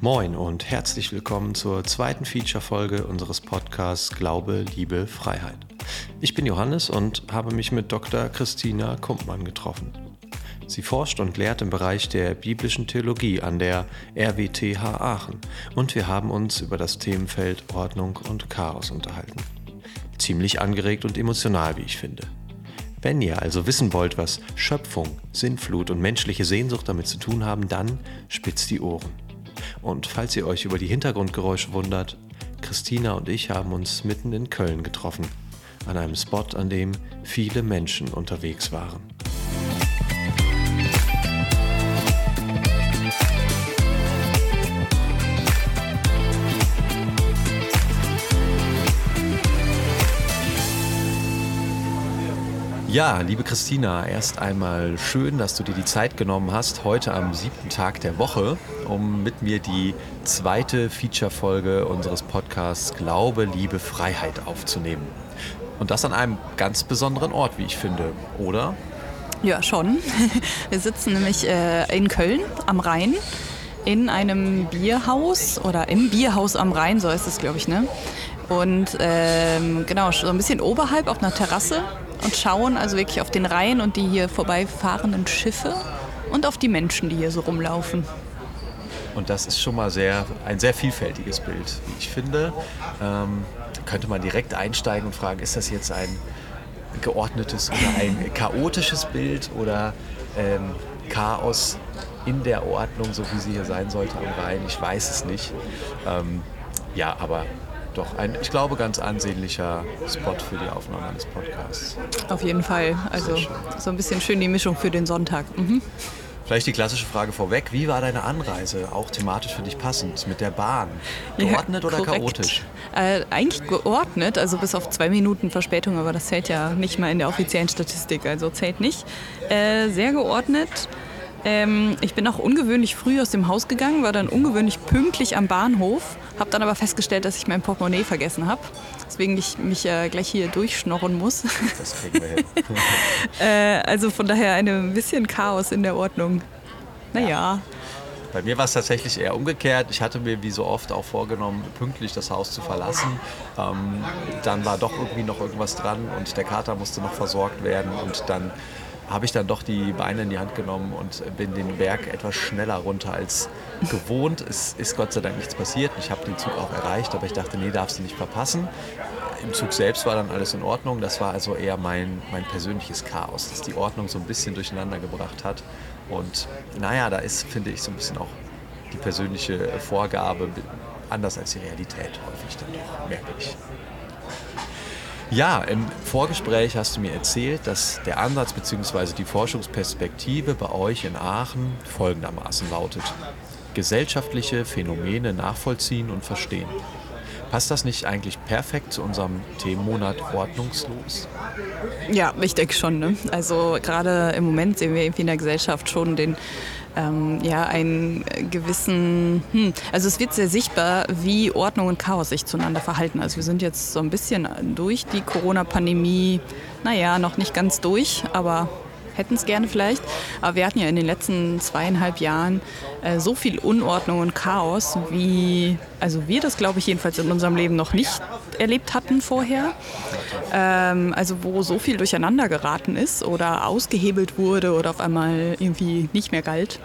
Moin und herzlich willkommen zur zweiten Feature-Folge unseres Podcasts Glaube, Liebe, Freiheit. Ich bin Johannes und habe mich mit Dr. Christina Kumpmann getroffen. Sie forscht und lehrt im Bereich der biblischen Theologie an der RWTH Aachen und wir haben uns über das Themenfeld Ordnung und Chaos unterhalten. Ziemlich angeregt und emotional, wie ich finde. Wenn ihr also wissen wollt, was Schöpfung, Sinnflut und menschliche Sehnsucht damit zu tun haben, dann spitzt die Ohren. Und falls ihr euch über die Hintergrundgeräusche wundert, Christina und ich haben uns mitten in Köln getroffen, an einem Spot, an dem viele Menschen unterwegs waren. Ja, liebe Christina, erst einmal schön, dass du dir die Zeit genommen hast, heute am siebten Tag der Woche, um mit mir die zweite Feature-Folge unseres Podcasts Glaube, Liebe, Freiheit aufzunehmen. Und das an einem ganz besonderen Ort, wie ich finde, oder? Ja, schon. Wir sitzen nämlich äh, in Köln am Rhein in einem Bierhaus oder im Bierhaus am Rhein, so ist es, glaube ich, ne? Und ähm, genau, so ein bisschen oberhalb auf einer Terrasse und schauen also wirklich auf den Rhein und die hier vorbeifahrenden Schiffe und auf die Menschen, die hier so rumlaufen. Und das ist schon mal sehr, ein sehr vielfältiges Bild, wie ich finde. Ähm, könnte man direkt einsteigen und fragen, ist das jetzt ein geordnetes oder ein chaotisches Bild oder ähm, Chaos in der Ordnung, so wie sie hier sein sollte am Rhein? Ich weiß es nicht. Ähm, ja, aber doch ein, ich glaube, ganz ansehnlicher Spot für die Aufnahme eines Podcasts. Auf jeden Fall. Also so ein bisschen schön die Mischung für den Sonntag. Mhm. Vielleicht die klassische Frage vorweg. Wie war deine Anreise? Auch thematisch für dich passend mit der Bahn. Geordnet ja, oder chaotisch? Äh, eigentlich geordnet, also bis auf zwei Minuten Verspätung, aber das zählt ja nicht mal in der offiziellen Statistik, also zählt nicht. Äh, sehr geordnet. Ähm, ich bin auch ungewöhnlich früh aus dem Haus gegangen, war dann ungewöhnlich pünktlich am Bahnhof, habe dann aber festgestellt, dass ich mein Portemonnaie vergessen habe. Deswegen ich mich äh, gleich hier durchschnorren muss. Das kriegen wir hin. äh, also von daher ein bisschen Chaos in der Ordnung. Naja. Ja. Bei mir war es tatsächlich eher umgekehrt. Ich hatte mir wie so oft auch vorgenommen, pünktlich das Haus zu verlassen. Ähm, dann war doch irgendwie noch irgendwas dran und der Kater musste noch versorgt werden und dann habe ich dann doch die Beine in die Hand genommen und bin den Berg etwas schneller runter als gewohnt. Es ist Gott sei Dank nichts passiert. Ich habe den Zug auch erreicht, aber ich dachte, nee, darfst du nicht verpassen. Im Zug selbst war dann alles in Ordnung. Das war also eher mein, mein persönliches Chaos, das die Ordnung so ein bisschen durcheinander gebracht hat. Und naja, da ist, finde ich, so ein bisschen auch die persönliche Vorgabe anders als die Realität häufig dann doch, merke ich. Ja, im Vorgespräch hast du mir erzählt, dass der Ansatz bzw. die Forschungsperspektive bei euch in Aachen folgendermaßen lautet. Gesellschaftliche Phänomene nachvollziehen und verstehen. Passt das nicht eigentlich perfekt zu unserem Themenmonat Ordnungslos? Ja, ich denke schon. Ne? Also gerade im Moment sehen wir irgendwie in der Gesellschaft schon den ähm, ja, einen gewissen, hm, also es wird sehr sichtbar, wie Ordnung und Chaos sich zueinander verhalten. Also wir sind jetzt so ein bisschen durch die Corona-Pandemie, naja, noch nicht ganz durch, aber hätten es gerne vielleicht. Aber wir hatten ja in den letzten zweieinhalb Jahren äh, so viel Unordnung und Chaos, wie also wir das, glaube ich, jedenfalls in unserem Leben noch nicht erlebt hatten vorher. Ähm, also wo so viel durcheinander geraten ist oder ausgehebelt wurde oder auf einmal irgendwie nicht mehr galt.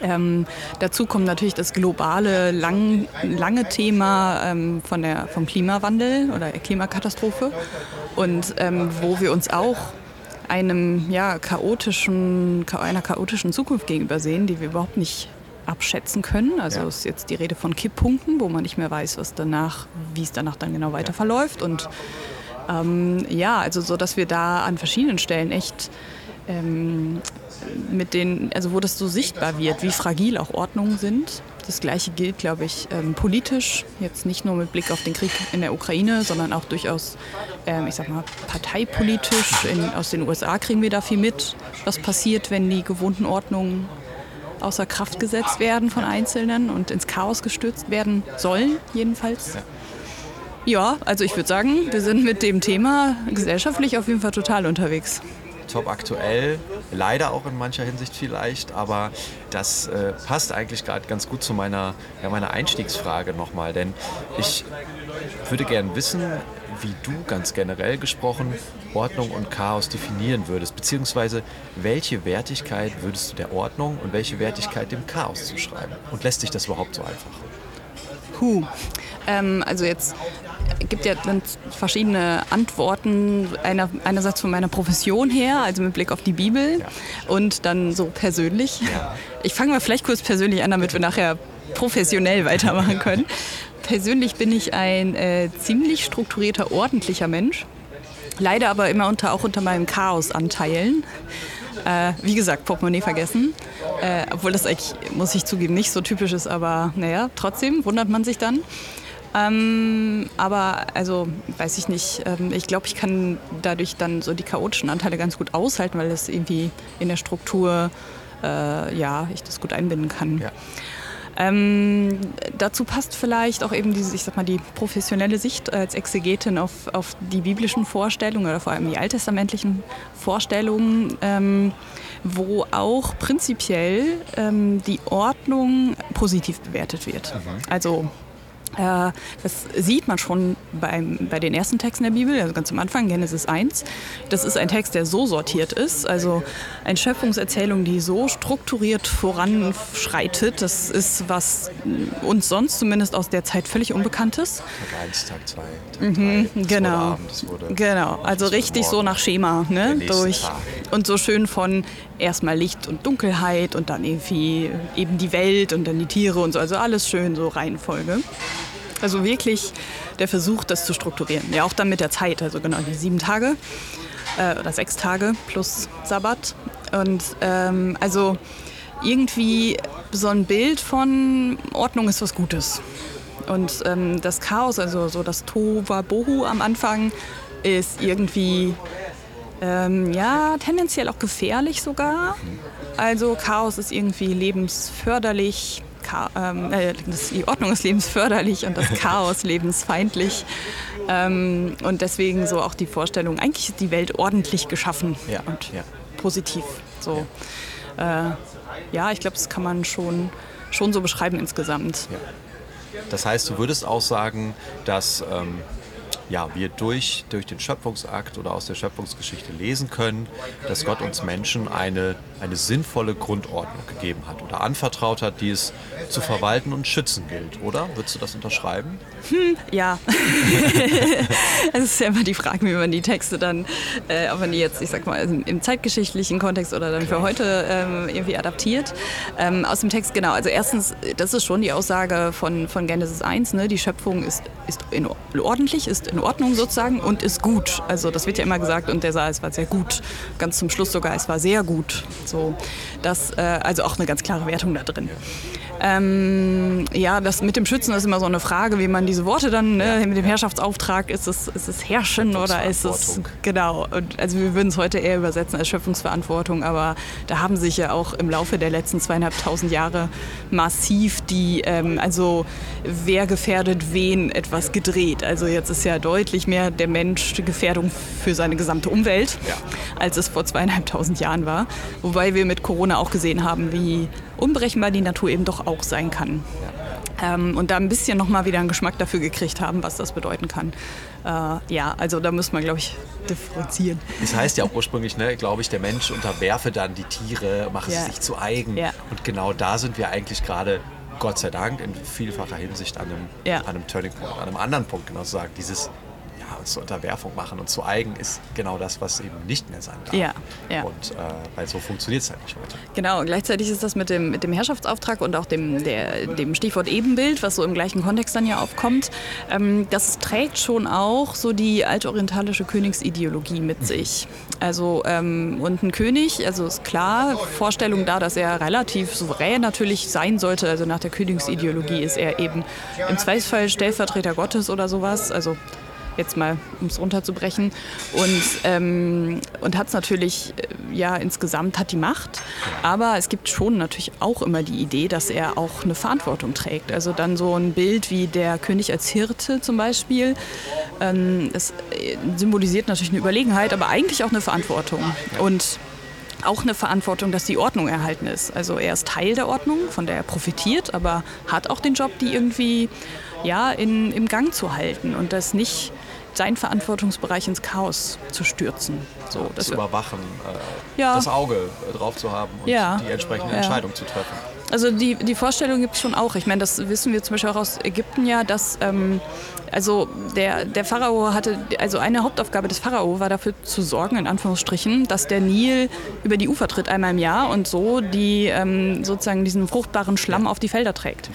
Ähm, dazu kommt natürlich das globale, lang, lange Thema ähm, von der, vom Klimawandel oder der Klimakatastrophe und ähm, wo wir uns auch einem ja, chaotischen, einer chaotischen Zukunft gegenüber sehen, die wir überhaupt nicht abschätzen können. Also ja. ist jetzt die Rede von Kipppunkten, wo man nicht mehr weiß, was danach, wie es danach dann genau weiter ja. verläuft. Und ähm, ja, also so, dass wir da an verschiedenen Stellen echt ähm, mit den, also wo das so sichtbar wird, wie fragil auch Ordnungen sind. Das Gleiche gilt, glaube ich, ähm, politisch, jetzt nicht nur mit Blick auf den Krieg in der Ukraine, sondern auch durchaus, ähm, ich sag mal, parteipolitisch. In, aus den USA kriegen wir da viel mit, was passiert, wenn die gewohnten Ordnungen außer Kraft gesetzt werden von Einzelnen und ins Chaos gestürzt werden sollen, jedenfalls. Ja, also ich würde sagen, wir sind mit dem Thema gesellschaftlich auf jeden Fall total unterwegs top aktuell, leider auch in mancher Hinsicht vielleicht, aber das äh, passt eigentlich gerade ganz gut zu meiner, ja, meiner Einstiegsfrage nochmal, denn ich würde gerne wissen, wie du ganz generell gesprochen Ordnung und Chaos definieren würdest, beziehungsweise welche Wertigkeit würdest du der Ordnung und welche Wertigkeit dem Chaos zuschreiben? Und lässt sich das überhaupt so einfach? Puh. Ähm, also jetzt gibt ja dann verschiedene Antworten, einer, einerseits von meiner Profession her, also mit Blick auf die Bibel und dann so persönlich. Ich fange mal vielleicht kurz persönlich an, damit wir nachher professionell weitermachen können. Persönlich bin ich ein äh, ziemlich strukturierter, ordentlicher Mensch. Leider aber immer unter, auch unter meinem Chaos-Anteilen. Äh, wie gesagt, Portemonnaie vergessen. Äh, obwohl das eigentlich, muss ich zugeben, nicht so typisch ist, aber naja, trotzdem wundert man sich dann. Ähm, aber also weiß ich nicht. Ähm, ich glaube, ich kann dadurch dann so die chaotischen Anteile ganz gut aushalten, weil das irgendwie in der Struktur äh, ja ich das gut einbinden kann. Ja. Ähm, dazu passt vielleicht auch eben diese, ich sag mal, die professionelle Sicht als Exegetin auf, auf die biblischen Vorstellungen oder vor allem die alttestamentlichen Vorstellungen, ähm, wo auch prinzipiell ähm, die Ordnung positiv bewertet wird. Mhm. Also das sieht man schon beim, bei den ersten Texten der Bibel, also ganz am Anfang, Genesis 1. Das ist ein Text, der so sortiert ist, also eine Schöpfungserzählung, die so strukturiert voranschreitet. Das ist, was uns sonst zumindest aus der Zeit völlig unbekannt ist. Tag 1, Tag 2, Tag mhm, genau. Abend, genau, also richtig so nach Schema. Ne? Durch, und so schön von erstmal Licht und Dunkelheit und dann irgendwie eben die Welt und dann die Tiere und so. Also alles schön so Reihenfolge. Also wirklich der Versuch, das zu strukturieren. Ja, auch dann mit der Zeit, also genau die sieben Tage äh, oder sechs Tage plus Sabbat. Und ähm, also irgendwie so ein Bild von Ordnung ist was Gutes. Und ähm, das Chaos, also so das Tova Bohu am Anfang, ist irgendwie ähm, ja tendenziell auch gefährlich sogar. Also Chaos ist irgendwie lebensförderlich, ähm, äh, die Ordnung ist lebensförderlich und das Chaos lebensfeindlich. Ähm, und deswegen so auch die Vorstellung, eigentlich ist die Welt ordentlich geschaffen ja, und ja. positiv. So. Ja, äh, ja ich glaube, das kann man schon, schon so beschreiben insgesamt. Das heißt, du würdest auch sagen, dass ähm, ja, wir durch, durch den Schöpfungsakt oder aus der Schöpfungsgeschichte lesen können, dass Gott uns Menschen eine, eine sinnvolle Grundordnung gegeben hat oder anvertraut hat, die es zu verwalten und schützen gilt, oder? Würdest du das unterschreiben? Hm, ja. Es ist ja immer die Frage, wie man die Texte dann, äh, ob man die jetzt, ich sag mal, im zeitgeschichtlichen Kontext oder dann Klar. für heute ähm, irgendwie adaptiert. Ähm, aus dem Text, genau. Also erstens, das ist schon die Aussage von, von Genesis 1, ne? die Schöpfung ist, ist in, ordentlich, ist in in Ordnung sozusagen und ist gut. Also das wird ja immer gesagt und der Saal, es war sehr gut. Ganz zum Schluss sogar, es war sehr gut. So, das, äh, also auch eine ganz klare Wertung da drin. Ähm, ja, das mit dem Schützen ist immer so eine Frage, wie man diese Worte dann ne, mit dem Herrschaftsauftrag, ist es, ist es Herrschen oder ist es, genau, also wir würden es heute eher übersetzen als Schöpfungsverantwortung, aber da haben sich ja auch im Laufe der letzten zweieinhalbtausend Jahre massiv die, ähm, also wer gefährdet wen etwas gedreht. Also jetzt ist ja deutlich mehr der Mensch die Gefährdung für seine gesamte Umwelt, ja. als es vor zweieinhalbtausend Jahren war. Wobei wir mit Corona auch gesehen haben, wie unberechenbar die Natur eben doch auch sein kann. Ähm, und da ein bisschen nochmal wieder einen Geschmack dafür gekriegt haben, was das bedeuten kann. Äh, ja, also da muss man, glaube ich, differenzieren. Das heißt ja auch ursprünglich, ne, glaube ich, der Mensch unterwerfe dann die Tiere, mache ja. sie sich zu eigen. Ja. Und genau da sind wir eigentlich gerade Gott sei Dank in vielfacher Hinsicht an einem, ja. an einem Turning Point, an einem anderen Punkt genau zu sagen, dieses uns zur Unterwerfung machen und zu eigen ist genau das, was eben nicht mehr sein darf. Ja, ja. Und äh, weil so funktioniert es halt nicht heute. Genau, gleichzeitig ist das mit dem, mit dem Herrschaftsauftrag und auch dem, der, dem Stichwort Ebenbild, was so im gleichen Kontext dann ja aufkommt, ähm, das trägt schon auch so die altorientalische Königsideologie mit mhm. sich. Also ähm, und ein König, also ist klar, Vorstellung da, dass er relativ souverän natürlich sein sollte. Also nach der Königsideologie ist er eben im Zweifelsfall Stellvertreter Gottes oder sowas. Also jetzt mal, um es runterzubrechen. Und, ähm, und hat es natürlich, äh, ja, insgesamt hat die Macht. Aber es gibt schon natürlich auch immer die Idee, dass er auch eine Verantwortung trägt. Also dann so ein Bild wie der König als Hirte zum Beispiel. Ähm, das äh, symbolisiert natürlich eine Überlegenheit, aber eigentlich auch eine Verantwortung. Und auch eine Verantwortung, dass die Ordnung erhalten ist. Also er ist Teil der Ordnung, von der er profitiert, aber hat auch den Job, die irgendwie ja, in, im Gang zu halten und das nicht seinen Verantwortungsbereich ins Chaos zu stürzen. So, zu überwachen, äh, ja. das Auge drauf zu haben und ja. die entsprechende. Entscheidung zu treffen. Also die, die Vorstellung gibt es schon auch. Ich meine, das wissen wir zum Beispiel auch aus Ägypten ja, dass ähm, also der, der Pharao hatte, also eine Hauptaufgabe des Pharao war dafür zu sorgen, in Anführungsstrichen, dass der Nil über die Ufer tritt einmal im Jahr und so die ähm, sozusagen diesen fruchtbaren Schlamm auf die Felder trägt.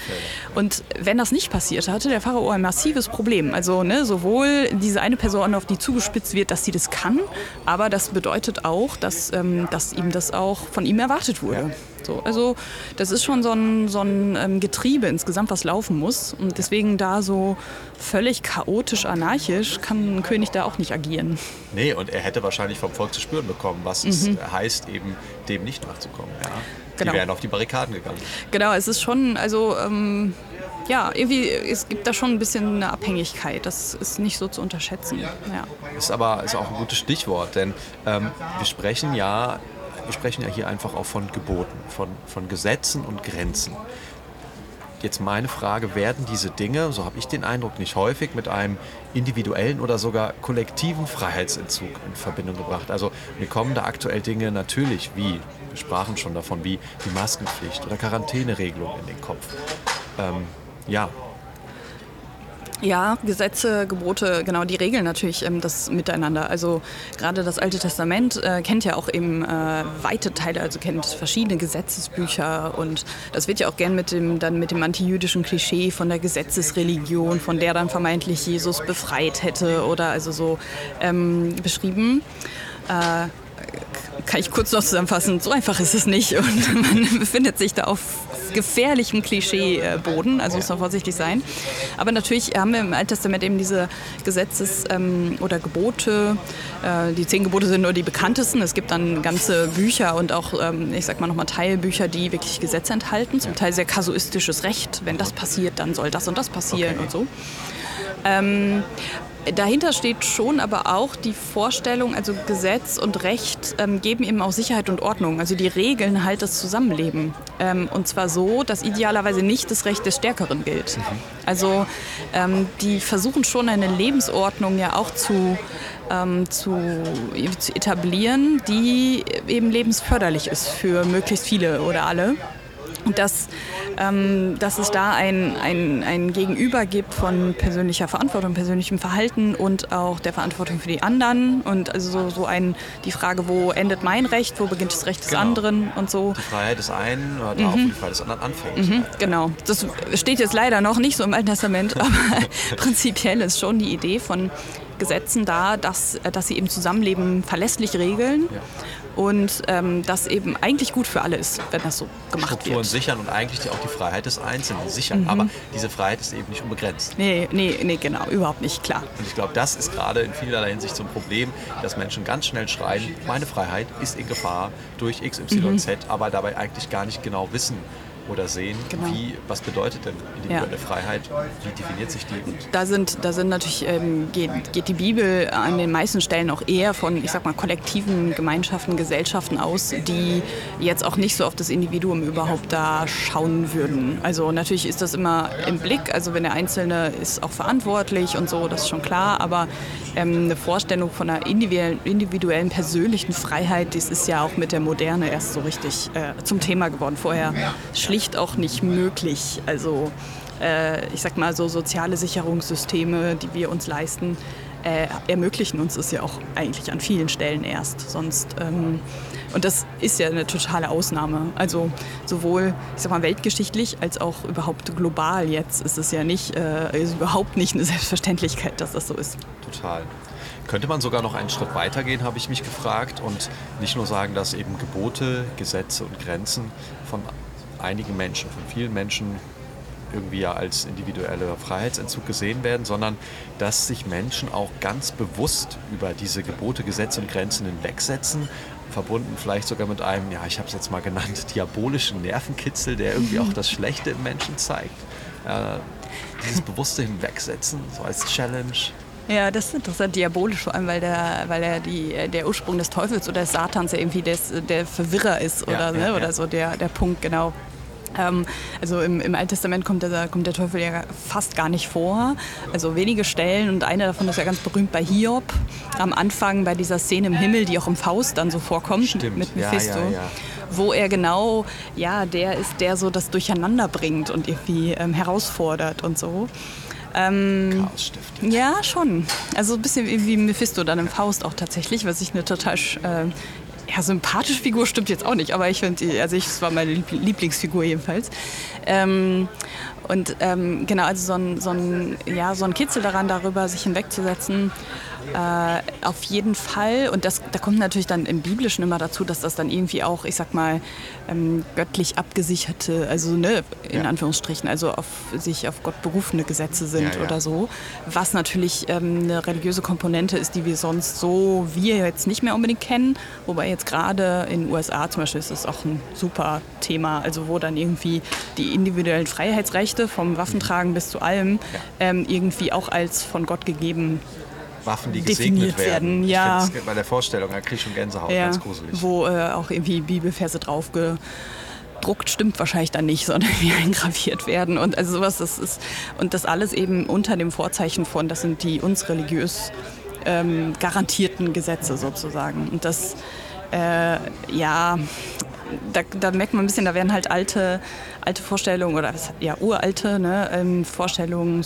Und wenn das nicht passiert, hatte der Pharao ein massives Problem. Also ne, sowohl diese eine Person, auf die zugespitzt wird, dass sie das kann, aber das bedeutet auch, dass, ähm, dass ihm das auch von ihm erwartet wurde. So, also das ist schon so ein, so ein ähm, Getriebe insgesamt, was laufen muss. Und deswegen da so völlig chaotisch, anarchisch kann ein König da auch nicht agieren. Nee, und er hätte wahrscheinlich vom Volk zu spüren bekommen, was mhm. es heißt, eben dem nicht nachzukommen. Ja? Genau. Die wären auf die Barrikaden gegangen. Genau, es ist schon, also ähm, ja, irgendwie, es gibt da schon ein bisschen eine Abhängigkeit. Das ist nicht so zu unterschätzen. Ja. Ist aber ist auch ein gutes Stichwort, denn ähm, wir sprechen ja wir sprechen ja hier einfach auch von Geboten, von, von Gesetzen und Grenzen. Jetzt meine Frage, werden diese Dinge, so habe ich den Eindruck, nicht häufig mit einem individuellen oder sogar kollektiven Freiheitsentzug in Verbindung gebracht? Also mir kommen da aktuell Dinge natürlich wie, wir sprachen schon davon, wie die Maskenpflicht oder Quarantäneregelung in den Kopf. Ähm, ja, ja, Gesetze, Gebote, genau, die regeln natürlich ähm, das Miteinander. Also gerade das Alte Testament äh, kennt ja auch eben äh, weite Teile, also kennt verschiedene Gesetzesbücher und das wird ja auch gern mit dem, dann mit dem antijüdischen Klischee von der Gesetzesreligion, von der dann vermeintlich Jesus befreit hätte oder also so ähm, beschrieben. Äh, kann ich kurz noch zusammenfassen, so einfach ist es nicht und man befindet sich da auf gefährlichem Klischeeboden, also muss man vorsichtig sein. Aber natürlich haben wir im Alten Testament eben diese Gesetzes- ähm, oder Gebote. Äh, die zehn Gebote sind nur die bekanntesten. Es gibt dann ganze Bücher und auch, ähm, ich sag mal nochmal Teilbücher, die wirklich Gesetze enthalten, zum Teil sehr kasuistisches Recht. Wenn das passiert, dann soll das und das passieren okay. und so. Ähm, Dahinter steht schon aber auch die Vorstellung, also Gesetz und Recht ähm, geben eben auch Sicherheit und Ordnung. Also die regeln halt das Zusammenleben. Ähm, und zwar so, dass idealerweise nicht das Recht des Stärkeren gilt. Mhm. Also ähm, die versuchen schon eine Lebensordnung ja auch zu, ähm, zu, zu etablieren, die eben lebensförderlich ist für möglichst viele oder alle dass, ähm, dass es da ein, ein, ein Gegenüber gibt von persönlicher Verantwortung, persönlichem Verhalten und auch der Verantwortung für die anderen. Und also so, so ein, die Frage, wo endet mein Recht, wo beginnt das Recht des genau. anderen und so. Die Freiheit des einen oder mhm. auch die Freiheit des anderen anfängt. Mhm, genau. Das steht jetzt leider noch nicht so im Alten Testament, aber prinzipiell ist schon die Idee von Gesetzen da, dass, dass sie eben Zusammenleben verlässlich regeln. Ja und ähm, das eben eigentlich gut für alle ist, wenn das so gemacht Strukturen wird. sichern und eigentlich auch die Freiheit des Einzelnen sichern. Mhm. Aber diese Freiheit ist eben nicht unbegrenzt. Nee, nee, nee, genau, überhaupt nicht, klar. Und ich glaube, das ist gerade in vielerlei Hinsicht so ein Problem, dass Menschen ganz schnell schreien, meine Freiheit ist in Gefahr durch XYZ, mhm. aber dabei eigentlich gar nicht genau wissen, oder sehen, genau. wie, was bedeutet denn individuelle ja. Freiheit, wie definiert sich die? Da sind, da sind natürlich, ähm, geht, geht die Bibel an den meisten Stellen auch eher von, ich sag mal, kollektiven Gemeinschaften, Gesellschaften aus, die jetzt auch nicht so auf das Individuum überhaupt da schauen würden. Also natürlich ist das immer im Blick, also wenn der Einzelne ist auch verantwortlich und so, das ist schon klar, aber ähm, eine Vorstellung von einer individuellen, individuellen, persönlichen Freiheit, das ist ja auch mit der Moderne erst so richtig äh, zum Thema geworden. Vorher schlicht auch nicht möglich. Also äh, ich sag mal so soziale Sicherungssysteme, die wir uns leisten, äh, ermöglichen uns das ja auch eigentlich an vielen Stellen erst. Sonst ähm, und das ist ja eine totale Ausnahme. Also sowohl, ich sag mal, weltgeschichtlich als auch überhaupt global jetzt ist es ja nicht, äh, ist überhaupt nicht eine Selbstverständlichkeit, dass das so ist. Total. Könnte man sogar noch einen Schritt weitergehen, habe ich mich gefragt, und nicht nur sagen, dass eben Gebote, Gesetze und Grenzen von einigen Menschen, von vielen Menschen irgendwie ja als individueller Freiheitsentzug gesehen werden, sondern dass sich Menschen auch ganz bewusst über diese Gebote, Gesetze und Grenzen hinwegsetzen, verbunden vielleicht sogar mit einem, ja, ich habe es jetzt mal genannt, diabolischen Nervenkitzel, der irgendwie auch das Schlechte im Menschen zeigt. Äh, dieses bewusste Hinwegsetzen, so als Challenge. Ja, das ist interessant, diabolisch, vor allem, weil der, weil er die, der Ursprung des Teufels oder des Satans ja irgendwie des, der Verwirrer ist oder, ja, ne, ja, oder so der, der Punkt, genau. Ähm, also im, im, Alten Testament kommt der, kommt der Teufel ja fast gar nicht vor. Also wenige Stellen und eine davon ist ja ganz berühmt bei Hiob. Am Anfang bei dieser Szene im Himmel, die auch im Faust dann so vorkommt Stimmt. mit Mephisto. Ja, wo er genau, ja, der ist, der so das Durcheinander bringt und irgendwie ähm, herausfordert und so. Ähm, Chaos stiftet. Ja, schon. Also ein bisschen wie Mephisto dann im Faust auch tatsächlich, was ich eine total äh, ja, sympathische Figur stimmt jetzt auch nicht, aber ich finde, also ich, es war meine Lieblingsfigur jedenfalls. Ähm, und ähm, genau, also so ein, so, ein, ja, so ein Kitzel daran, darüber sich hinwegzusetzen, äh, auf jeden Fall. Und das, da kommt natürlich dann im Biblischen immer dazu, dass das dann irgendwie auch, ich sag mal, ähm, göttlich abgesicherte, also ne, in ja. Anführungsstrichen, also auf sich auf Gott berufene Gesetze sind ja, ja. oder so. Was natürlich ähm, eine religiöse Komponente ist, die wir sonst so, wir jetzt nicht mehr unbedingt kennen. Wobei jetzt gerade in den USA zum Beispiel ist das auch ein super Thema, also wo dann irgendwie die individuellen Freiheitsrechte vom Waffentragen bis zu allem ähm, irgendwie auch als von Gott gegeben Waffen, die gesegnet werden. werden. Ja. bei der Vorstellung, da kriege ich schon Gänsehaut, ja. ganz gruselig. Wo äh, auch irgendwie Bibelverse drauf gedruckt stimmt wahrscheinlich dann nicht, sondern wie eingraviert werden und also sowas. Das ist und das alles eben unter dem Vorzeichen von, das sind die uns religiös ähm, garantierten Gesetze sozusagen. Und das äh, ja, da, da, merkt man ein bisschen, da werden halt alte, alte Vorstellungen oder ja, uralte ne, ähm, Vorstellungen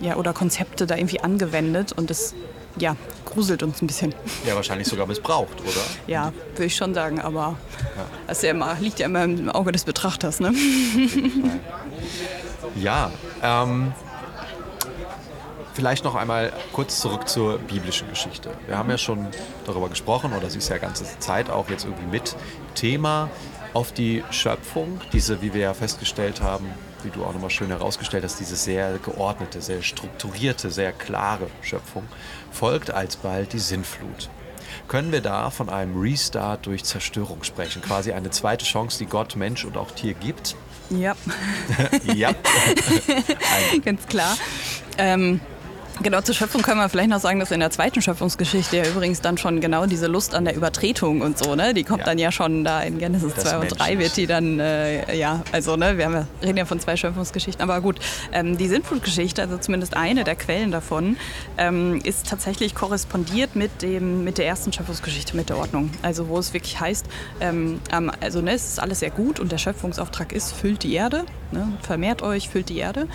ja, oder Konzepte da irgendwie angewendet und das ja, gruselt uns ein bisschen. Ja, wahrscheinlich sogar missbraucht, oder? Ja, würde ich schon sagen, aber ja. das ja immer, liegt ja immer im Auge des Betrachters. Ne? Ja, ähm, vielleicht noch einmal kurz zurück zur biblischen Geschichte. Wir haben ja schon darüber gesprochen, oder sie ist ja ganze Zeit auch jetzt irgendwie mit Thema auf die Schöpfung, diese, wie wir ja festgestellt haben, wie du auch nochmal schön herausgestellt hast, diese sehr geordnete, sehr strukturierte, sehr klare Schöpfung, folgt alsbald die Sinnflut. Können wir da von einem Restart durch Zerstörung sprechen? Quasi eine zweite Chance, die Gott, Mensch und auch Tier gibt? Ja. ja. Ganz klar. Ähm, Genau, zur Schöpfung können wir vielleicht noch sagen, dass in der zweiten Schöpfungsgeschichte ja übrigens dann schon genau diese Lust an der Übertretung und so, ne, die kommt ja. dann ja schon da in Genesis 2 und 3 wird die dann, äh, ja, also, ne, wir, ja, reden ja von zwei Schöpfungsgeschichten, aber gut, ähm, die Sintflutgeschichte, also zumindest eine der Quellen davon, ähm, ist tatsächlich korrespondiert mit, dem, mit der ersten Schöpfungsgeschichte, mit der Ordnung. Also, wo es wirklich heißt, ähm, also, ne, es ist alles sehr gut und der Schöpfungsauftrag ist, füllt die Erde, ne, vermehrt euch, füllt die Erde.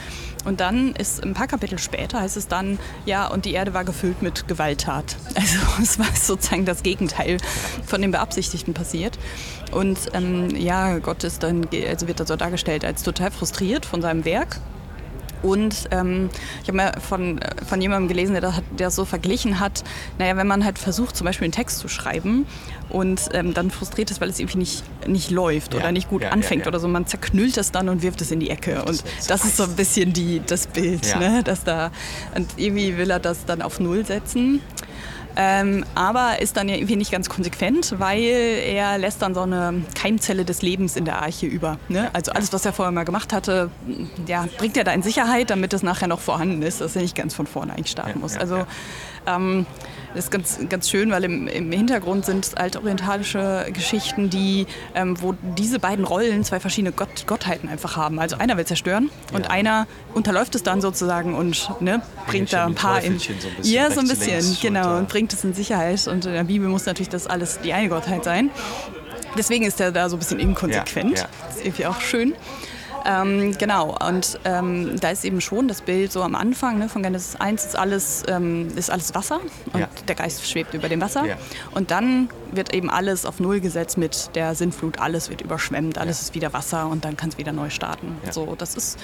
Und dann ist ein paar Kapitel später, heißt es dann, ja, und die Erde war gefüllt mit Gewalttat. Also es war sozusagen das Gegenteil von dem Beabsichtigten passiert. Und ähm, ja, Gott ist dann, also wird da so dargestellt als total frustriert von seinem Werk und ähm, ich habe mal von, von jemandem gelesen, der das, der das so verglichen hat, naja, wenn man halt versucht, zum Beispiel einen Text zu schreiben und ähm, dann frustriert ist, weil es irgendwie nicht, nicht läuft ja, oder nicht gut ja, anfängt ja, oder so, man zerknüllt das dann und wirft es in die Ecke. Und das, das ist so ein bisschen die, das Bild, ne? dass da, und irgendwie will er das dann auf Null setzen. Ähm, aber ist dann ja irgendwie nicht ganz konsequent, weil er lässt dann so eine Keimzelle des Lebens in der Arche über. Ne? Also alles, was er vorher mal gemacht hatte, ja, bringt er da in Sicherheit, damit es nachher noch vorhanden ist, dass er nicht ganz von vorne eigentlich starten muss. Also ähm, das ist ganz, ganz schön, weil im, im Hintergrund sind altorientalische Geschichten, die, ähm, wo diese beiden Rollen zwei verschiedene Gott, Gottheiten einfach haben. Also einer will zerstören und ja. einer unterläuft es dann sozusagen und ne, bringt da ein paar in. So ein ja, so ein bisschen, genau, und bringt es in Sicherheit. Und in der Bibel muss natürlich das alles die eine Gottheit sein. Deswegen ist er da so ein bisschen inkonsequent. Ja, ja. Das ist irgendwie auch schön. Ähm, genau, und ähm, da ist eben schon das Bild so am Anfang ne, von Genesis 1 ist alles, ähm, ist alles Wasser und ja. der Geist schwebt über dem Wasser. Ja. Und dann wird eben alles auf Null gesetzt mit der Sinnflut, alles wird überschwemmt, alles ja. ist wieder Wasser und dann kann es wieder neu starten. So, das ist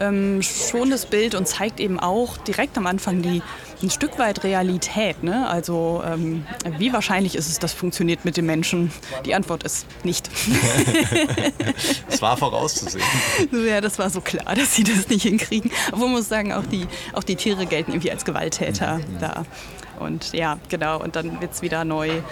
ähm, schon das Bild und zeigt eben auch direkt am Anfang die ein Stück weit Realität. Ne? Also ähm, wie wahrscheinlich ist es, dass funktioniert mit den Menschen? Die Antwort ist nicht. Es war vorauszusehen. ja, das war so klar, dass sie das nicht hinkriegen. Obwohl man muss sagen, auch die, auch die Tiere gelten irgendwie als Gewalttäter mhm. da. Und ja, genau, und dann wird es wieder neu,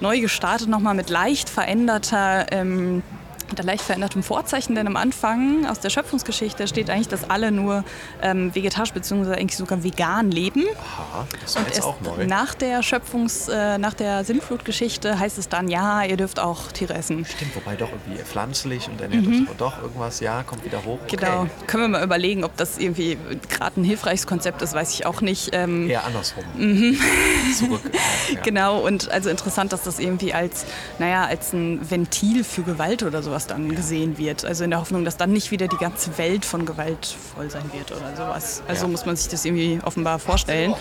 neu gestartet, nochmal mit leicht veränderter ähm, unter leicht verändertem Vorzeichen, denn am Anfang aus der Schöpfungsgeschichte steht eigentlich, dass alle nur ähm, vegetarisch bzw. eigentlich sogar vegan leben. Aha, das war jetzt auch neu. Nach der Schöpfungs-, äh, nach der Sintflutgeschichte heißt es dann, ja, ihr dürft auch Tiere essen. Stimmt, wobei doch irgendwie pflanzlich und ernährt mhm. doch irgendwas, ja, kommt wieder hoch. Okay. Genau, können wir mal überlegen, ob das irgendwie gerade ein hilfreiches Konzept ist, weiß ich auch nicht. Ähm, Eher andersrum. Mhm. Zurück. Ja. Genau, und also interessant, dass das irgendwie als, naja, als ein Ventil für Gewalt oder sowas was dann gesehen wird. Also in der Hoffnung, dass dann nicht wieder die ganze Welt von Gewalt voll sein wird oder sowas. Also ja. muss man sich das irgendwie offenbar vorstellen.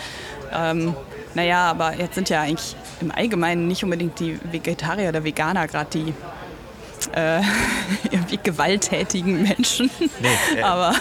Ähm, naja, aber jetzt sind ja eigentlich im Allgemeinen nicht unbedingt die Vegetarier oder Veganer gerade die äh, irgendwie gewalttätigen Menschen. Nee, äh. aber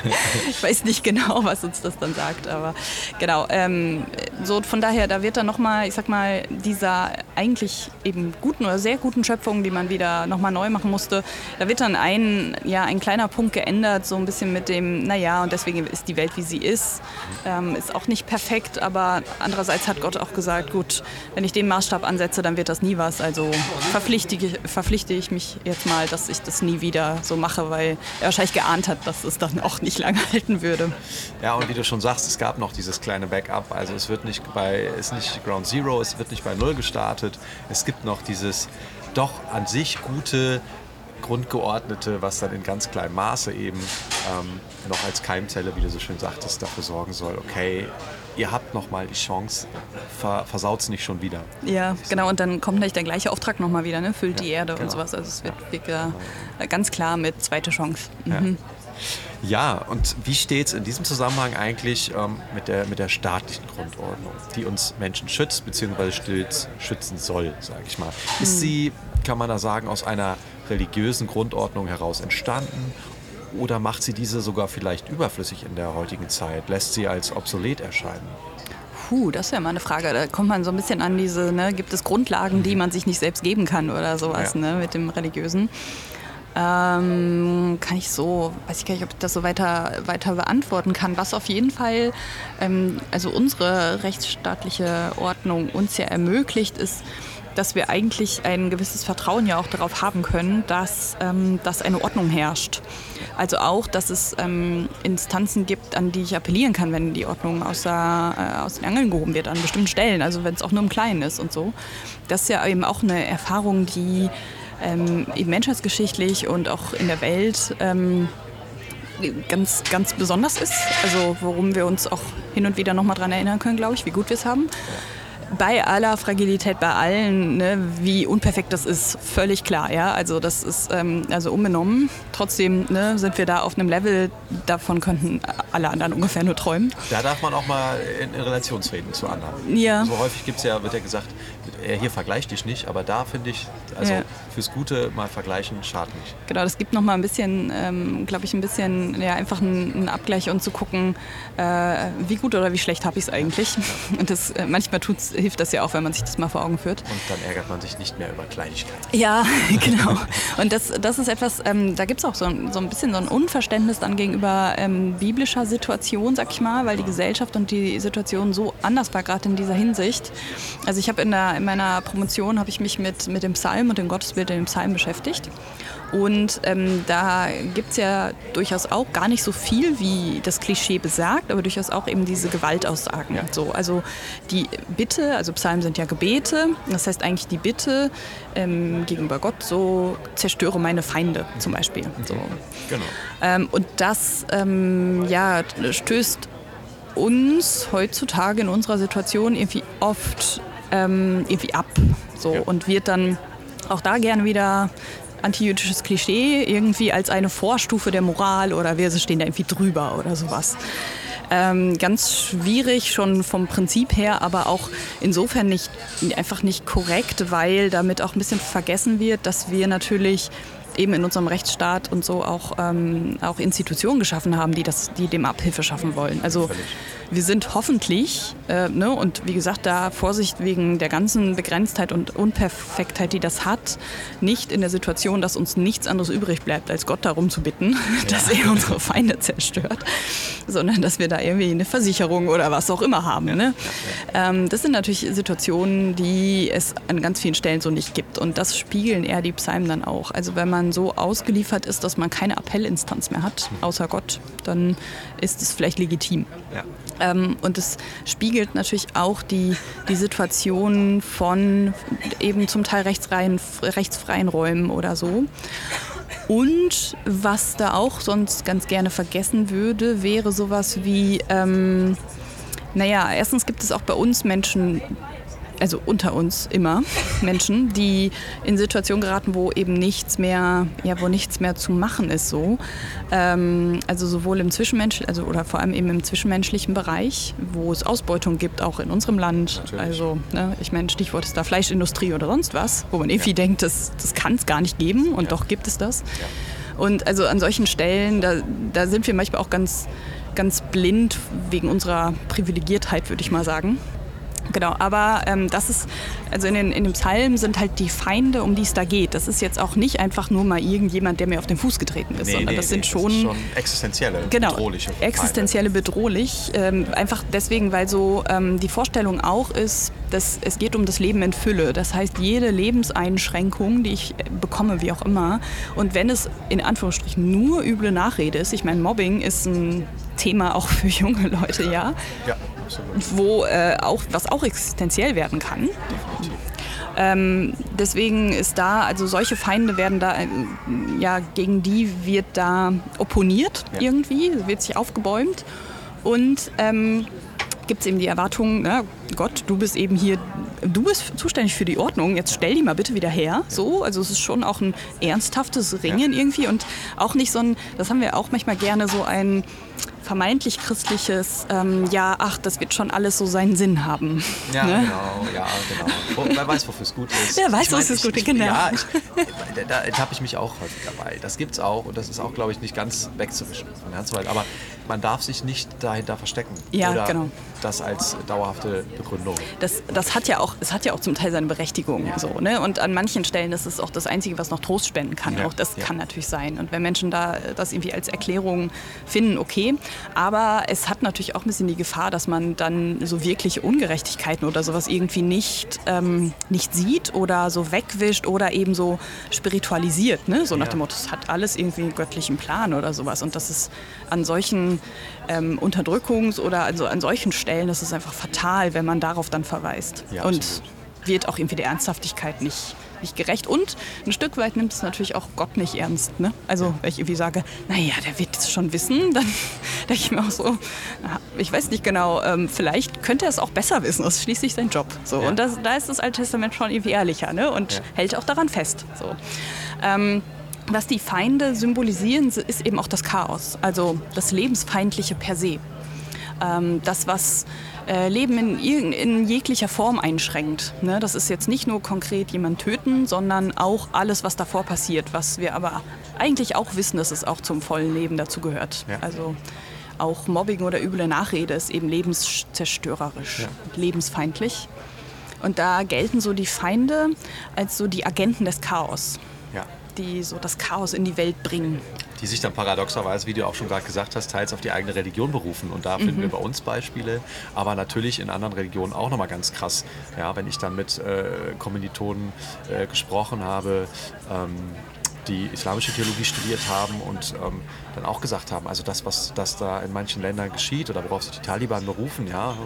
ich weiß nicht genau, was uns das dann sagt. Aber genau, ähm, so von daher, da wird dann nochmal, ich sag mal, dieser eigentlich eben guten oder sehr guten Schöpfung, die man wieder nochmal neu machen musste, da wird dann ein, ja, ein kleiner Punkt geändert, so ein bisschen mit dem, naja, und deswegen ist die Welt, wie sie ist. Ähm, ist auch nicht perfekt, aber andererseits hat Gott auch gesagt, gut, wenn ich den Maßstab ansetze, dann wird das nie was. Also verpflichte, verpflichte ich mich jetzt mal, dass ich das nie wieder so mache, weil er wahrscheinlich geahnt hat, dass es dann auch nicht lange halten würde. Ja, und wie du schon sagst, es gab noch dieses kleine Backup. Also es wird nicht bei, ist nicht Ground Zero, es wird nicht bei Null gestartet. Es gibt noch dieses doch an sich gute Grundgeordnete, was dann in ganz kleinem Maße eben ähm, noch als Keimzelle, wie du so schön sagtest, dafür sorgen soll, okay, ihr habt noch mal die Chance, ver versaut es nicht schon wieder. Ja, genau, und dann kommt gleich der gleiche Auftrag noch mal wieder, ne? füllt ja, die Erde genau. und sowas. Also es wird ja. Genau. ganz klar mit zweite Chance. Mhm. Ja. ja. und wie steht es in diesem Zusammenhang eigentlich ähm, mit, der, mit der staatlichen Grundordnung, die uns Menschen schützt, beziehungsweise stets schützen soll, sage ich mal? Ist mhm. sie, kann man da sagen, aus einer religiösen Grundordnung heraus entstanden oder macht sie diese sogar vielleicht überflüssig in der heutigen Zeit? Lässt sie als obsolet erscheinen? Puh, das ist ja mal eine Frage. Da kommt man so ein bisschen an diese, ne, gibt es Grundlagen, die man sich nicht selbst geben kann oder sowas ja. ne, mit dem Religiösen. Ähm, kann ich so, weiß ich gar nicht, ob ich das so weiter, weiter beantworten kann. Was auf jeden Fall, ähm, also unsere rechtsstaatliche Ordnung uns ja ermöglicht, ist, dass wir eigentlich ein gewisses Vertrauen ja auch darauf haben können, dass, ähm, dass eine Ordnung herrscht. Also auch, dass es ähm, Instanzen gibt, an die ich appellieren kann, wenn die Ordnung außer, äh, aus den Angeln gehoben wird, an bestimmten Stellen, also wenn es auch nur im Kleinen ist und so. Das ist ja eben auch eine Erfahrung, die ähm, eben menschheitsgeschichtlich und auch in der Welt ähm, ganz, ganz besonders ist. Also worum wir uns auch hin und wieder nochmal dran erinnern können, glaube ich, wie gut wir es haben bei aller Fragilität, bei allen, ne, wie unperfekt das ist, völlig klar. Ja? Also das ist ähm, also unbenommen. Trotzdem ne, sind wir da auf einem Level, davon könnten alle anderen ungefähr nur träumen. Da darf man auch mal in, in Relation treten zu anderen. Ja. So häufig gibt's ja, wird ja gesagt, hier vergleich dich nicht, aber da finde ich, also ja. fürs Gute mal vergleichen schadet nicht. Genau, das gibt nochmal ein bisschen, ähm, glaube ich, ein bisschen, ja, einfach einen, einen Abgleich und zu gucken, äh, wie gut oder wie schlecht habe ich es eigentlich. Und das, äh, manchmal tut's, hilft das ja auch, wenn man sich das mal vor Augen führt. Und dann ärgert man sich nicht mehr über Kleinigkeiten. Ja, genau. Und das, das ist etwas, ähm, da gibt es auch so, so ein bisschen so ein Unverständnis dann gegenüber ähm, biblischer Situation, sag ich mal, weil die Gesellschaft und die Situation so anders war, gerade in dieser Hinsicht. Also ich habe in, in meiner Promotion habe ich mich mit, mit dem Psalm und dem Gottesbild in dem Psalm beschäftigt. Und ähm, da gibt es ja durchaus auch gar nicht so viel, wie das Klischee besagt, aber durchaus auch eben diese Gewaltaussagen. Ja. So, also die Bitte, also Psalmen sind ja Gebete, das heißt eigentlich die Bitte ähm, gegenüber Gott, so zerstöre meine Feinde zum Beispiel. So. Genau. Ähm, und das ähm, ja, stößt uns heutzutage in unserer Situation irgendwie oft ähm, irgendwie ab so, ja. und wird dann auch da gerne wieder antijüdisches Klischee irgendwie als eine Vorstufe der Moral oder wir stehen da irgendwie drüber oder sowas. Ähm, ganz schwierig schon vom Prinzip her, aber auch insofern nicht, einfach nicht korrekt, weil damit auch ein bisschen vergessen wird, dass wir natürlich eben in unserem Rechtsstaat und so auch, ähm, auch Institutionen geschaffen haben, die, das, die dem Abhilfe schaffen wollen. Also wir sind hoffentlich, äh, ne, und wie gesagt, da Vorsicht wegen der ganzen Begrenztheit und Unperfektheit, die das hat, nicht in der Situation, dass uns nichts anderes übrig bleibt, als Gott darum zu bitten, ja. dass er unsere Feinde zerstört, sondern dass wir da irgendwie eine Versicherung oder was auch immer haben. Ne? Ähm, das sind natürlich Situationen, die es an ganz vielen Stellen so nicht gibt. Und das spiegeln eher die Psalmen dann auch. Also wenn man so ausgeliefert ist, dass man keine Appellinstanz mehr hat, außer Gott, dann ist es vielleicht legitim. Ja. Ähm, und es spiegelt natürlich auch die, die Situation von eben zum Teil rechtsfreien, rechtsfreien Räumen oder so. Und was da auch sonst ganz gerne vergessen würde, wäre sowas wie, ähm, naja, erstens gibt es auch bei uns Menschen, also unter uns immer Menschen, die in Situationen geraten, wo eben nichts mehr, ja, wo nichts mehr zu machen ist so. Ähm, also sowohl im Zwischenmenschlichen, also oder vor allem eben im zwischenmenschlichen Bereich, wo es Ausbeutung gibt, auch in unserem Land. Natürlich. Also, ne, ich meine, Stichwort ist da Fleischindustrie oder sonst was, wo man irgendwie ja. denkt, das, das kann es gar nicht geben und ja. doch gibt es das. Ja. Und also an solchen Stellen, da, da sind wir manchmal auch ganz, ganz blind wegen unserer Privilegiertheit, würde ich mal sagen. Genau, aber ähm, das ist, also in den, in dem Psalm sind halt die Feinde, um die es da geht. Das ist jetzt auch nicht einfach nur mal irgendjemand, der mir auf den Fuß getreten ist, nee, sondern nee, das sind nee, schon, das schon existenzielle, genau, bedrohliche Feinde. Existenzielle bedrohlich. Ähm, einfach deswegen, weil so ähm, die Vorstellung auch ist, dass es geht um das Leben in Fülle. Das heißt, jede Lebenseinschränkung, die ich bekomme, wie auch immer, und wenn es in Anführungsstrichen nur üble Nachrede ist, ich meine, Mobbing ist ein Thema auch für junge Leute, ja. Ja absolut. Wo äh, auch, was auch existenziell werden kann. Ähm, deswegen ist da, also solche Feinde werden da, äh, ja, gegen die wird da opponiert ja. irgendwie, wird sich aufgebäumt. Und ähm, gibt es eben die Erwartung, na, Gott, du bist eben hier, du bist zuständig für die Ordnung, jetzt stell die mal bitte wieder her. So, also es ist schon auch ein ernsthaftes Ringen ja. irgendwie und auch nicht so ein, das haben wir auch manchmal gerne, so ein vermeintlich christliches, ähm, ja, ach, das wird schon alles so seinen Sinn haben. Ja, ne? genau, ja, genau. Wer weiß, wofür es gut ist. Wer weiß, wofür es gut ist, genau. Ja, ich, da ertappe ich mich auch häufig dabei. Das gibt es auch und das ist auch, glaube ich, nicht ganz wegzuwischen von Herzwald. Aber man darf sich nicht dahinter verstecken. Ja, oder genau. Das als dauerhafte Begründung. Das, das hat ja auch, es hat ja auch zum Teil seine Berechtigung. Ja. So, ne? Und an manchen Stellen ist es auch das Einzige, was noch Trost spenden kann. Ja. Auch das ja. kann natürlich sein. Und wenn Menschen da das irgendwie als Erklärung finden, okay. Aber es hat natürlich auch ein bisschen die Gefahr, dass man dann so wirkliche Ungerechtigkeiten oder sowas irgendwie nicht, ähm, nicht sieht oder so wegwischt oder eben so spiritualisiert. Ne? So nach dem Motto, es hat alles irgendwie einen göttlichen Plan oder sowas. Und das ist an solchen ähm, Unterdrückungs- oder also an solchen Stellen, das ist einfach fatal, wenn man darauf dann verweist. Ja, und wird auch irgendwie der Ernsthaftigkeit nicht, nicht gerecht. Und ein Stück weit nimmt es natürlich auch Gott nicht ernst. Ne? Also, wenn ich irgendwie sage, naja, der wird es schon wissen, dann denke ich mir auch so, ich weiß nicht genau, ähm, vielleicht könnte er es auch besser wissen, das ist schließlich sein Job. So. Ja. Und das, da ist das Alte Testament schon irgendwie ehrlicher ne? und ja. hält auch daran fest. So. Ähm, was die Feinde symbolisieren, ist eben auch das Chaos, also das Lebensfeindliche per se. Ähm, das, was äh, Leben in, in, jeglicher Form einschränkt. Ne? Das ist jetzt nicht nur konkret jemand töten, sondern auch alles, was davor passiert, was wir aber eigentlich auch wissen, dass es auch zum vollen Leben dazu gehört. Ja. Also auch Mobbing oder üble Nachrede ist eben lebenszerstörerisch, ja. lebensfeindlich. Und da gelten so die Feinde als so die Agenten des Chaos. Die so das Chaos in die Welt bringen. Die sich dann paradoxerweise, wie du auch schon gerade gesagt hast, teils auf die eigene Religion berufen. Und da finden mhm. wir bei uns Beispiele, aber natürlich in anderen Religionen auch nochmal ganz krass. Ja, wenn ich dann mit äh, Kommilitonen äh, gesprochen habe, ähm, die islamische Theologie studiert haben und ähm, dann auch gesagt haben, also das, was das da in manchen Ländern geschieht oder worauf sich die Taliban berufen, ja,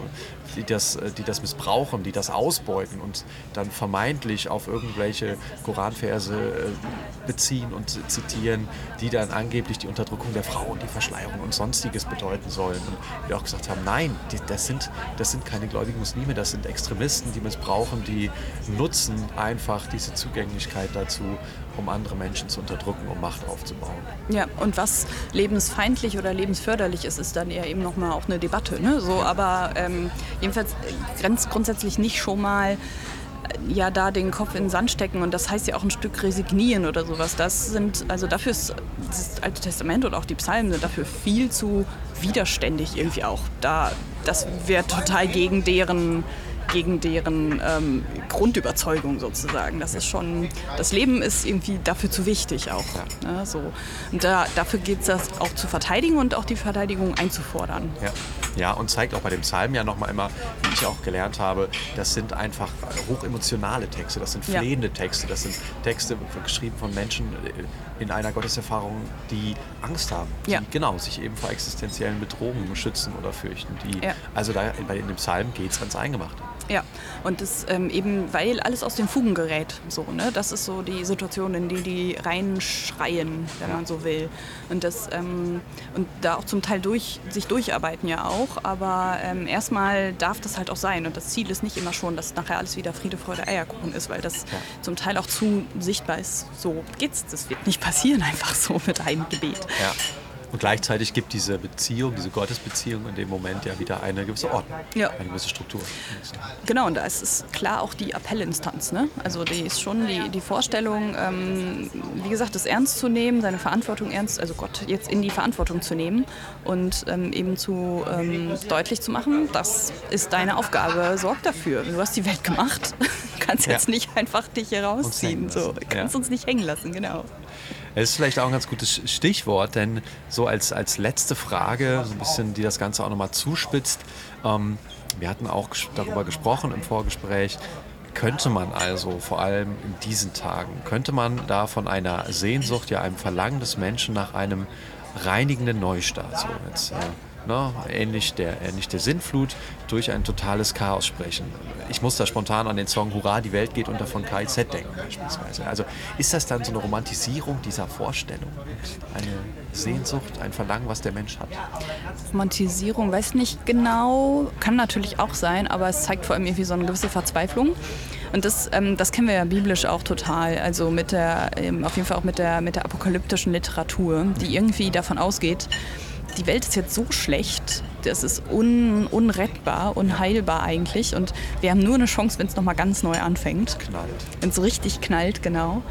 die das, äh, die das missbrauchen, die das ausbeuten und dann vermeintlich auf irgendwelche Koranverse äh, beziehen und zitieren, die dann angeblich die Unterdrückung der Frau und die Verschleierung und sonstiges bedeuten sollen. Und wir auch gesagt haben, nein, die, das, sind, das sind keine gläubigen Muslime, das sind Extremisten, die missbrauchen, die nutzen einfach diese Zugänglichkeit dazu, um andere Menschen zu unterdrücken, um Macht aufzubauen. Ja, und was lebensfeindlich oder lebensförderlich ist, ist dann eher eben nochmal auch eine Debatte. Ne? So, aber ähm, jedenfalls grenzt grundsätzlich nicht schon mal ja da den Kopf in den Sand stecken und das heißt ja auch ein Stück resignieren oder sowas. Das sind, also dafür ist das Alte Testament und auch die Psalmen sind dafür viel zu widerständig irgendwie auch. Da, das wäre total gegen deren gegen deren ähm, Grundüberzeugung sozusagen. Das ist schon, das Leben ist irgendwie dafür zu wichtig auch. Ne, so. Und da, dafür geht es das auch zu verteidigen und auch die Verteidigung einzufordern. Ja. ja, und zeigt auch bei dem Psalm ja nochmal immer, wie ich auch gelernt habe, das sind einfach hochemotionale Texte, das sind flehende ja. Texte, das sind Texte geschrieben von Menschen äh, in einer Gotteserfahrung, die Angst haben, die ja. genau sich eben vor existenziellen Bedrohungen schützen oder fürchten. Die, ja. Also da, in dem Psalm geht es ans Eingemachte. Ja, und das ähm, eben, weil alles aus den Fugen gerät. So, ne? Das ist so die Situation, in die die reinschreien, wenn man so will. Und, das, ähm, und da auch zum Teil durch, sich durcharbeiten ja auch. Aber ähm, erstmal darf das halt auch sein. Und das Ziel ist nicht immer schon, dass nachher alles wieder Friede, Freude, Eierkuchen ist, weil das ja. zum Teil auch zu sichtbar ist. So geht's. Das wird nicht passieren, einfach so mit einem Gebet. Ja. Und gleichzeitig gibt diese Beziehung, diese Gottesbeziehung in dem Moment ja wieder eine gewisse Ordnung, ja. eine gewisse Struktur. Genau, und da ist es klar auch die Appellinstanz. Ne? Also die ist schon die, die Vorstellung, ähm, wie gesagt, das ernst zu nehmen, seine Verantwortung ernst, also Gott jetzt in die Verantwortung zu nehmen und ähm, eben zu ähm, deutlich zu machen, das ist deine Aufgabe, sorg dafür. Du hast die Welt gemacht, kannst jetzt ja. nicht einfach dich hier rausziehen, so, kannst ja. uns nicht hängen lassen, genau. Das ist vielleicht auch ein ganz gutes Stichwort, denn so als, als letzte Frage, so ein bisschen, die das Ganze auch nochmal zuspitzt, ähm, wir hatten auch darüber gesprochen im Vorgespräch, könnte man also vor allem in diesen Tagen, könnte man da von einer Sehnsucht, ja einem Verlangen des Menschen nach einem reinigenden Neustart, so jetzt, äh, ne, ähnlich, der, ähnlich der Sinnflut, durch ein totales Chaos sprechen. Ich muss da spontan an den Song Hurra, die Welt geht unter von KIZ denken beispielsweise. Also ist das dann so eine Romantisierung dieser Vorstellung? Eine Sehnsucht, ein Verlangen, was der Mensch hat? Romantisierung, weiß nicht genau, kann natürlich auch sein, aber es zeigt vor allem irgendwie so eine gewisse Verzweiflung. Und das, ähm, das kennen wir ja biblisch auch total. Also mit der, ähm, auf jeden Fall auch mit der, mit der apokalyptischen Literatur, die irgendwie davon ausgeht, die Welt ist jetzt so schlecht, das ist un, unrettbar, unheilbar eigentlich. Und wir haben nur eine Chance, wenn es nochmal ganz neu anfängt. Knallt. Wenn es richtig knallt, genau.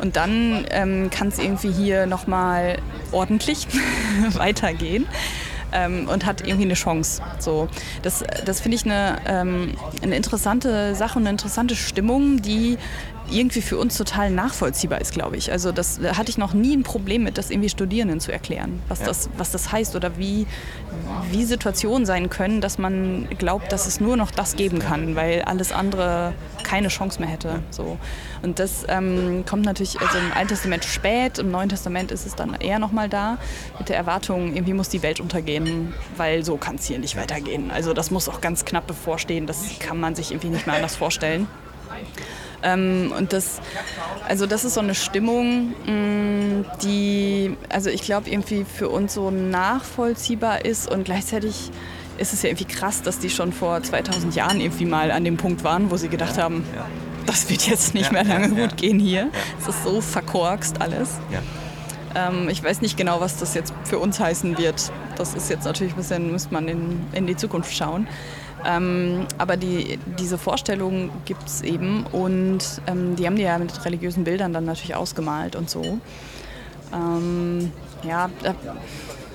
Und dann ähm, kann es irgendwie hier nochmal ordentlich weitergehen. Ähm, und hat irgendwie eine Chance. So, das das finde ich eine, ähm, eine interessante Sache und eine interessante Stimmung, die irgendwie für uns total nachvollziehbar ist, glaube ich. Also das da hatte ich noch nie ein Problem mit, das irgendwie Studierenden zu erklären, was, ja. das, was das heißt oder wie, wie Situationen sein können, dass man glaubt, dass es nur noch das geben kann, weil alles andere keine Chance mehr hätte. So. Und das ähm, kommt natürlich also im Alten Testament spät, im Neuen Testament ist es dann eher nochmal da, mit der Erwartung, irgendwie muss die Welt untergehen, weil so kann es hier nicht weitergehen. Also das muss auch ganz knapp bevorstehen, das kann man sich irgendwie nicht mehr anders vorstellen. Ähm, und das, also das ist so eine Stimmung, mh, mm, die, also ich glaube, irgendwie für uns so nachvollziehbar ist und gleichzeitig ist es ja irgendwie krass, dass die schon vor 2000 Jahren irgendwie mal an dem Punkt waren, wo sie gedacht haben, das wird jetzt nicht mehr lange gut gehen hier. Es ist so verkorkst alles. Ähm, ich weiß nicht genau, was das jetzt für uns heißen wird. Das ist jetzt natürlich ein bisschen, müsste man in, in die Zukunft schauen. Ähm, aber die, diese Vorstellung gibt es eben und ähm, die haben die ja mit religiösen Bildern dann natürlich ausgemalt und so. Ähm, ja, da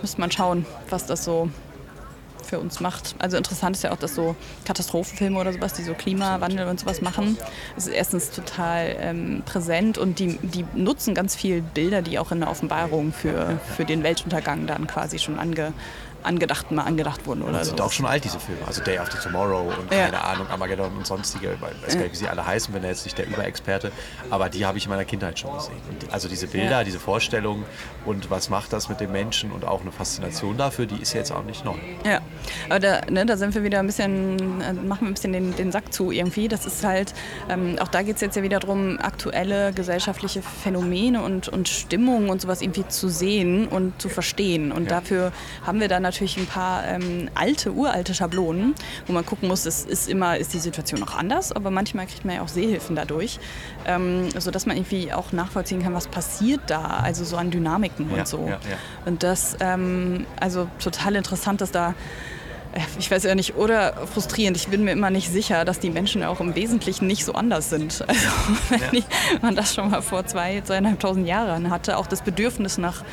müsste man schauen, was das so für uns macht. Also interessant ist ja auch, dass so Katastrophenfilme oder sowas, die so Klimawandel und sowas machen, ist erstens total ähm, präsent und die, die nutzen ganz viel Bilder, die auch in der Offenbarung für, für den Weltuntergang dann quasi schon ange, angedacht, mal angedacht wurden. Oder sind so. auch schon alt, diese Filme. Also Day After Tomorrow und ja. keine Ahnung, Armageddon und sonstige, ich weiß gar nicht, wie sie alle heißen, bin ja jetzt nicht der Überexperte, aber die habe ich in meiner Kindheit schon gesehen. Und also diese Bilder, ja. diese Vorstellung und was macht das mit dem Menschen und auch eine Faszination dafür, die ist jetzt auch nicht neu. Ja, aber da, ne, da sind wir wieder ein bisschen, äh, machen wir ein bisschen den, den Sack zu irgendwie. Das ist halt, ähm, auch da geht es jetzt ja wieder darum, aktuelle gesellschaftliche Phänomene und, und Stimmungen und sowas irgendwie zu sehen und zu verstehen. Und ja. dafür haben wir dann natürlich ein paar ähm, alte, uralte Schablonen, wo man gucken muss, ist, ist immer, ist die Situation noch anders, aber manchmal kriegt man ja auch Sehhilfen dadurch, ähm, sodass man irgendwie auch nachvollziehen kann, was passiert da, also so an Dynamiken ja, und so. Ja, ja. Und das, ähm, also total interessant, dass da ich weiß ja nicht, oder frustrierend. Ich bin mir immer nicht sicher, dass die Menschen auch im Wesentlichen nicht so anders sind. Also wenn ja. ich, man das schon mal vor zwei, zweieinhalbtausend Jahren hatte, auch das Bedürfnis nach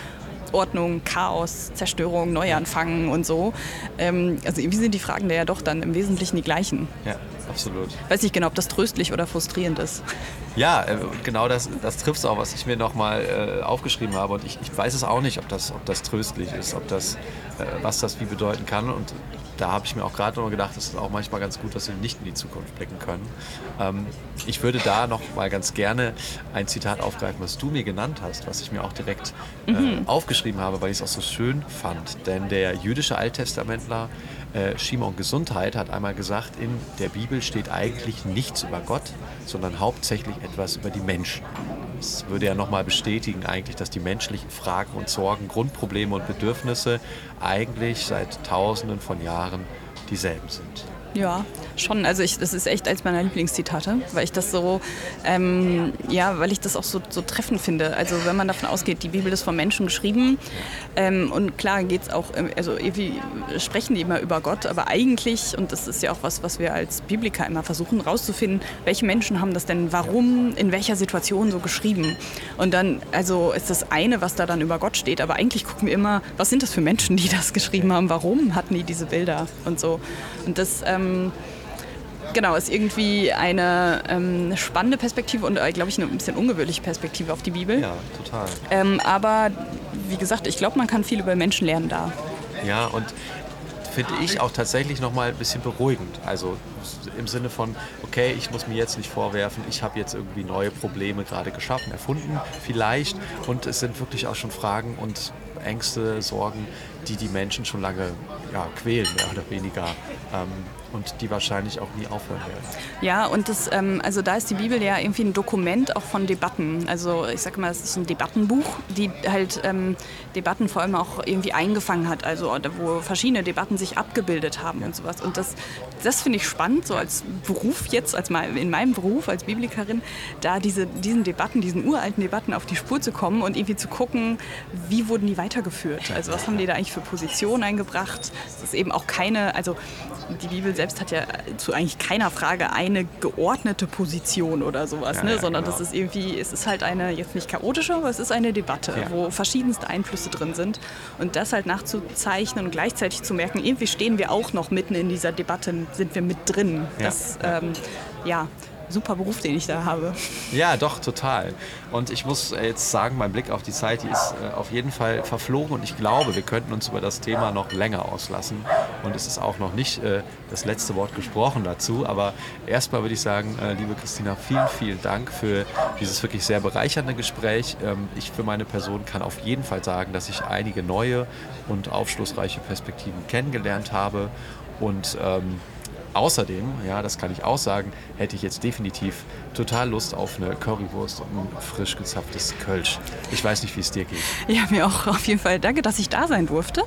Ordnung, Chaos, Zerstörung, Neuanfang und so. Ähm, also irgendwie sind die Fragen da ja doch dann im Wesentlichen die gleichen. Ja, absolut. Weiß nicht genau, ob das tröstlich oder frustrierend ist. Ja, äh, genau das, das trifft auch, was ich mir nochmal äh, aufgeschrieben habe. Und ich, ich, weiß es auch nicht, ob das, ob das tröstlich ist, ob das, äh, was das wie bedeuten kann. Und da habe ich mir auch gerade noch gedacht, es ist auch manchmal ganz gut, dass wir nicht in die Zukunft blicken können. Ähm, ich würde da noch mal ganz gerne ein Zitat aufgreifen, was du mir genannt hast, was ich mir auch direkt äh, mhm. aufgeschrieben habe, weil ich es auch so schön fand. Denn der jüdische Alttestamentler äh, Shimon Gesundheit hat einmal gesagt, in der Bibel steht eigentlich nichts über Gott, sondern hauptsächlich etwas über die Menschen. Das würde ja nochmal bestätigen eigentlich, dass die menschlichen Fragen und Sorgen, Grundprobleme und Bedürfnisse eigentlich seit Tausenden von Jahren dieselben sind. Ja, schon. Also ich, das ist echt eins meiner Lieblingszitate, weil ich das so, ähm, ja, weil ich das auch so, so treffend finde. Also wenn man davon ausgeht, die Bibel ist von Menschen geschrieben ähm, und klar geht es auch, ähm, also irgendwie sprechen die immer über Gott, aber eigentlich, und das ist ja auch was, was wir als Bibliker immer versuchen rauszufinden, welche Menschen haben das denn warum, in welcher Situation so geschrieben. Und dann, also ist das eine, was da dann über Gott steht, aber eigentlich gucken wir immer, was sind das für Menschen, die das geschrieben haben, warum hatten die diese Bilder und so. Und das, ähm, ähm, genau, ist irgendwie eine ähm, spannende Perspektive und, äh, glaube ich, eine ein bisschen ungewöhnliche Perspektive auf die Bibel. Ja, total. Ähm, aber wie gesagt, ich glaube, man kann viel über Menschen lernen da. Ja, und finde ich auch tatsächlich noch mal ein bisschen beruhigend. Also im Sinne von, okay, ich muss mir jetzt nicht vorwerfen, ich habe jetzt irgendwie neue Probleme gerade geschaffen, erfunden vielleicht. Und es sind wirklich auch schon Fragen und Ängste, Sorgen, die die Menschen schon lange ja, quälen, mehr oder weniger. Ähm, und die wahrscheinlich auch nie aufhören werden. Ja, und das, ähm, also da ist die Bibel ja irgendwie ein Dokument auch von Debatten. Also ich sage mal, es ist ein Debattenbuch, die halt ähm, Debatten vor allem auch irgendwie eingefangen hat, also wo verschiedene Debatten sich abgebildet haben ja. und sowas. Und das, das finde ich spannend, so als Beruf jetzt, als mal in meinem Beruf als Biblikerin, da diese, diesen Debatten, diesen uralten Debatten auf die Spur zu kommen und irgendwie zu gucken, wie wurden die weitergeführt? Also was haben die da eigentlich für Positionen eingebracht? Das ist eben auch keine, also die Bibel selbst hat ja zu eigentlich keiner Frage eine geordnete Position oder sowas, ja, ne? Ja, sondern genau. das ist irgendwie, es ist halt eine, jetzt nicht chaotische, aber es ist eine Debatte, ja. wo verschiedenste Einflüsse drin sind. Und das halt nachzuzeichnen und gleichzeitig zu merken, irgendwie stehen wir auch noch mitten in dieser Debatte, sind wir mit drin. Das, ähm, ja, super Beruf, den ich da habe. Ja, doch, total. Und ich muss äh, jetzt sagen, mein Blick auf die Zeit, die ist äh, auf jeden Fall verflogen und ich glaube, wir könnten uns über das Thema noch länger auslassen. Und es ist auch noch nicht äh, das letzte Wort gesprochen dazu. Aber erstmal würde ich sagen, äh, liebe Christina, vielen, vielen Dank für dieses wirklich sehr bereichernde Gespräch. Ähm, ich für meine Person kann auf jeden Fall sagen, dass ich einige neue und aufschlussreiche Perspektiven kennengelernt habe. Und ähm, Außerdem, ja, das kann ich auch sagen, hätte ich jetzt definitiv total Lust auf eine Currywurst und ein frisch gezapftes Kölsch. Ich weiß nicht, wie es dir geht. Ja, mir auch auf jeden Fall. Danke, dass ich da sein durfte.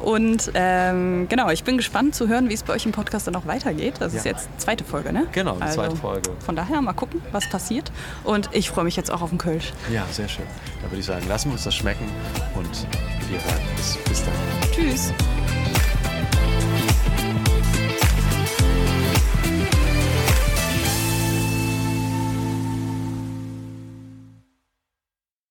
Und ähm, genau, ich bin gespannt zu hören, wie es bei euch im Podcast dann auch weitergeht. Das ja. ist jetzt zweite Folge, ne? Genau, die also, zweite Folge. Von daher mal gucken, was passiert. Und ich freue mich jetzt auch auf den Kölsch. Ja, sehr schön. Da würde ich sagen, lassen wir uns das schmecken und wir hören. Bis, bis dann. Tschüss.